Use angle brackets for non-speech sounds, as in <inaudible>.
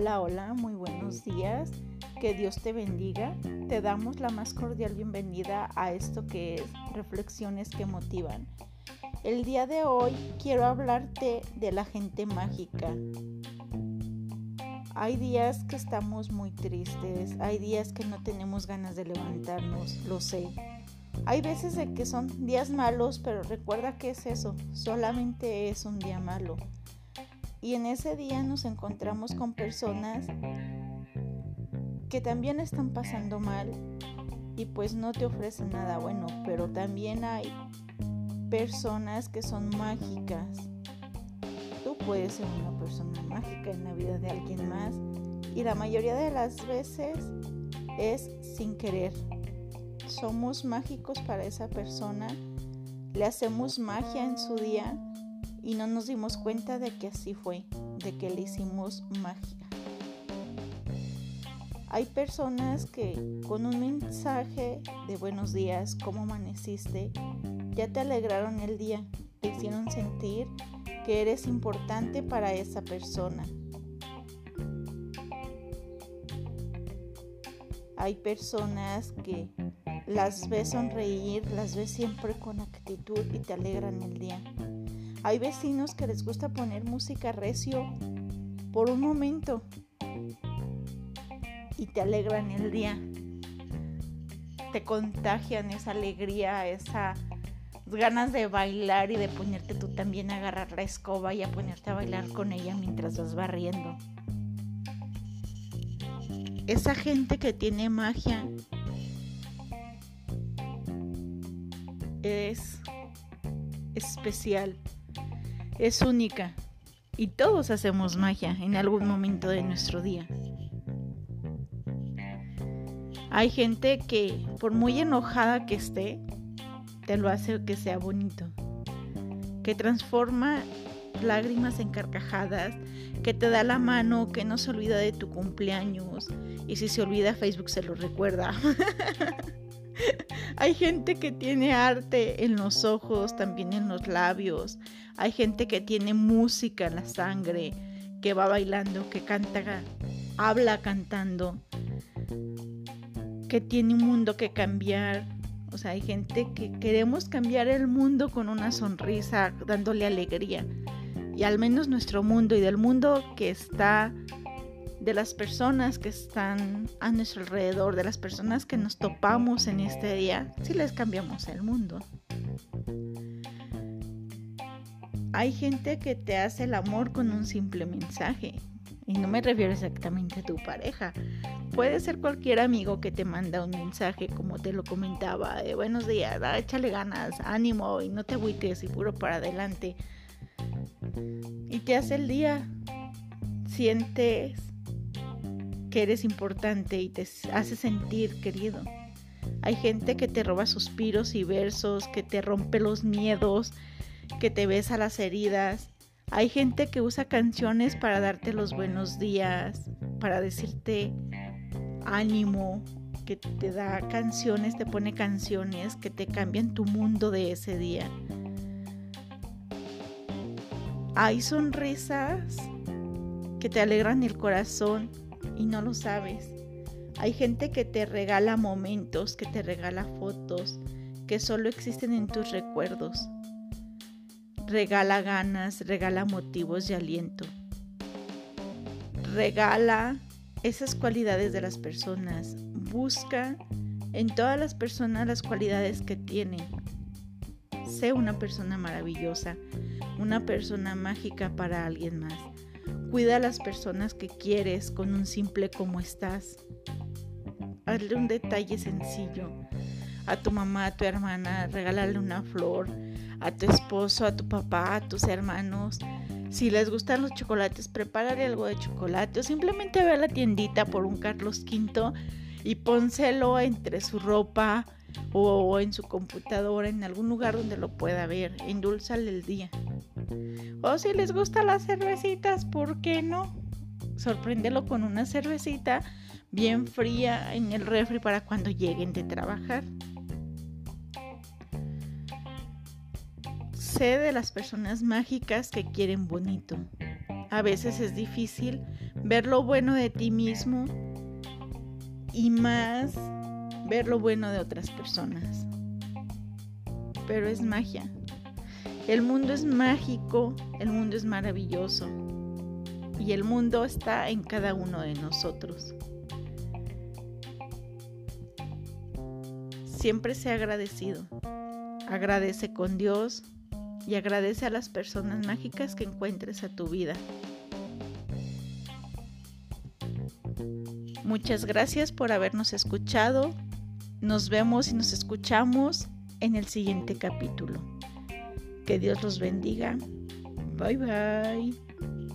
Hola, hola, muy buenos días. Que Dios te bendiga. Te damos la más cordial bienvenida a esto que es Reflexiones que Motivan. El día de hoy quiero hablarte de la gente mágica. Hay días que estamos muy tristes, hay días que no tenemos ganas de levantarnos, lo sé. Hay veces de que son días malos, pero recuerda que es eso, solamente es un día malo. Y en ese día nos encontramos con personas que también están pasando mal y pues no te ofrecen nada bueno, pero también hay personas que son mágicas. Tú puedes ser una persona mágica en la vida de alguien más y la mayoría de las veces es sin querer. Somos mágicos para esa persona, le hacemos magia en su día y no nos dimos cuenta de que así fue, de que le hicimos magia. Hay personas que con un mensaje de buenos días, ¿cómo amaneciste? Ya te alegraron el día, te hicieron sentir que eres importante para esa persona. Hay personas que las ves sonreír, las ves siempre con actitud y te alegran el día. Hay vecinos que les gusta poner música recio por un momento y te alegran el día. Te contagian esa alegría, esas ganas de bailar y de ponerte tú también a agarrar la escoba y a ponerte a bailar con ella mientras vas barriendo. Esa gente que tiene magia es especial es única y todos hacemos magia en algún momento de nuestro día. Hay gente que por muy enojada que esté, te lo hace que sea bonito, que transforma lágrimas en carcajadas, que te da la mano, que no se olvida de tu cumpleaños y si se olvida Facebook se lo recuerda. <laughs> <laughs> Hay gente que tiene arte en los ojos, también en los labios. Hay gente que tiene música en la sangre, que va bailando, que canta, habla cantando, que tiene un mundo que cambiar. O sea, hay gente que queremos cambiar el mundo con una sonrisa, dándole alegría. Y al menos nuestro mundo y del mundo que está de las personas que están a nuestro alrededor, de las personas que nos topamos en este día, si les cambiamos el mundo. Hay gente que te hace el amor con un simple mensaje. Y no me refiero exactamente a tu pareja. Puede ser cualquier amigo que te manda un mensaje, como te lo comentaba, de buenos días, échale ganas, ánimo y no te agüites y puro para adelante. Y te hace el día. Sientes que eres importante y te hace sentir querido. Hay gente que te roba suspiros y versos, que te rompe los miedos, que te besa las heridas. Hay gente que usa canciones para darte los buenos días, para decirte ánimo, que te da canciones, te pone canciones que te cambian tu mundo de ese día. Hay sonrisas que te alegran el corazón y no lo sabes. Hay gente que te regala momentos, que te regala fotos, que solo existen en tus recuerdos. Regala ganas, regala motivos de aliento. Regala esas cualidades de las personas. Busca en todas las personas las cualidades que tienen. Sé una persona maravillosa, una persona mágica para alguien más. Cuida a las personas que quieres con un simple como estás. Hazle un detalle sencillo. A tu mamá, a tu hermana, regálale una flor. A tu esposo, a tu papá, a tus hermanos. Si les gustan los chocolates, prepárale algo de chocolate. O simplemente ve a la tiendita por un Carlos V y pónselo entre su ropa o en su computadora, en algún lugar donde lo pueda ver. Endulzale el día. O si les gustan las cervecitas, ¿por qué no? Sorpréndelo con una cervecita bien fría en el refri para cuando lleguen de trabajar. Sé de las personas mágicas que quieren bonito. A veces es difícil, ver lo bueno de ti mismo y más ver lo bueno de otras personas. Pero es magia. El mundo es mágico, el mundo es maravilloso y el mundo está en cada uno de nosotros. Siempre sea agradecido. Agradece con Dios y agradece a las personas mágicas que encuentres a tu vida. Muchas gracias por habernos escuchado. Nos vemos y nos escuchamos en el siguiente capítulo. Que Dios los bendiga. Bye bye.